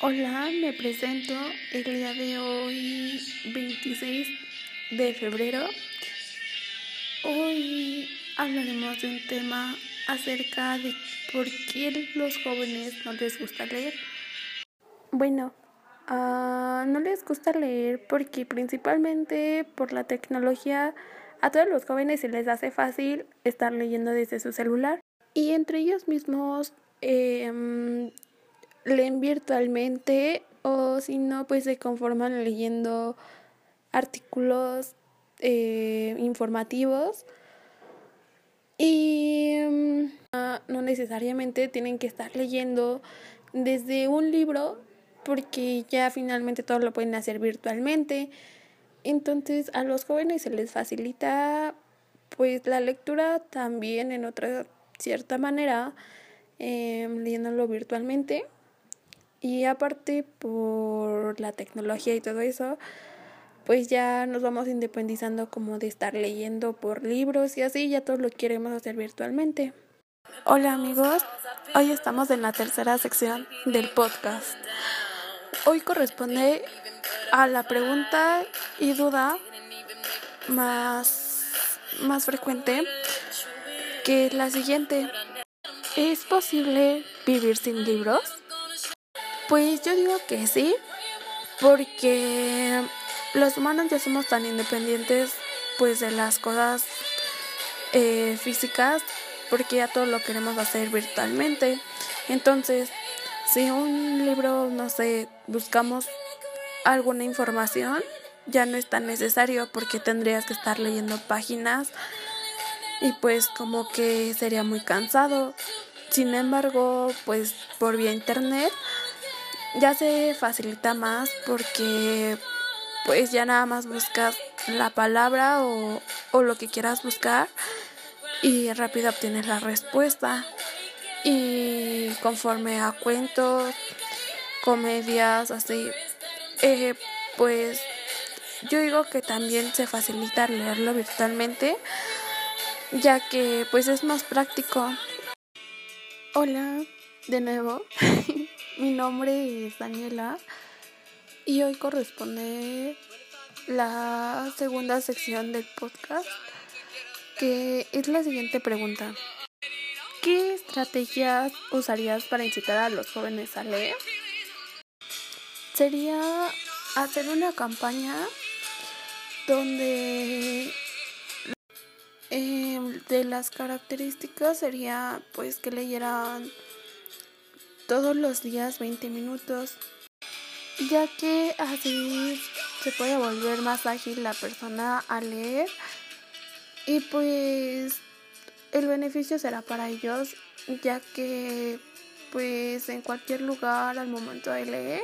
Hola, me presento el día de hoy, 26 de febrero. Hoy hablaremos de un tema acerca de por qué los jóvenes no les gusta leer. Bueno, uh, no les gusta leer porque principalmente por la tecnología a todos los jóvenes se les hace fácil estar leyendo desde su celular y entre ellos mismos eh, leen virtualmente o si no, pues se conforman leyendo artículos eh, informativos y um, no necesariamente tienen que estar leyendo desde un libro porque ya finalmente todo lo pueden hacer virtualmente. Entonces a los jóvenes se les facilita pues la lectura también en otra cierta manera, eh, leyéndolo virtualmente. Y aparte por la tecnología y todo eso, pues ya nos vamos independizando como de estar leyendo por libros y así, ya todo lo queremos hacer virtualmente. Hola amigos, hoy estamos en la tercera sección del podcast. Hoy corresponde a la pregunta y duda más, más frecuente, que es la siguiente. ¿Es posible vivir sin libros? Pues yo digo que sí, porque los humanos ya somos tan independientes pues de las cosas eh, físicas, porque ya todo lo queremos hacer virtualmente. Entonces, si un libro, no sé, buscamos alguna información, ya no es tan necesario porque tendrías que estar leyendo páginas y pues como que sería muy cansado. Sin embargo, pues por vía internet ya se facilita más porque pues ya nada más buscas la palabra o, o lo que quieras buscar y rápido obtienes la respuesta. Y conforme a cuentos, comedias, así, eh, pues yo digo que también se facilita leerlo virtualmente, ya que pues es más práctico. Hola, de nuevo. Mi nombre es Daniela y hoy corresponde la segunda sección del podcast que es la siguiente pregunta. ¿Qué estrategias usarías para incitar a los jóvenes a leer? Sería hacer una campaña donde eh, de las características sería pues que leyeran todos los días 20 minutos, ya que así se puede volver más ágil la persona a leer y pues el beneficio será para ellos, ya que pues en cualquier lugar al momento de leer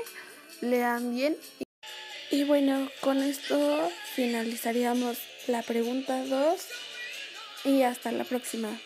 lean bien. Y bueno, con esto finalizaríamos la pregunta 2 y hasta la próxima.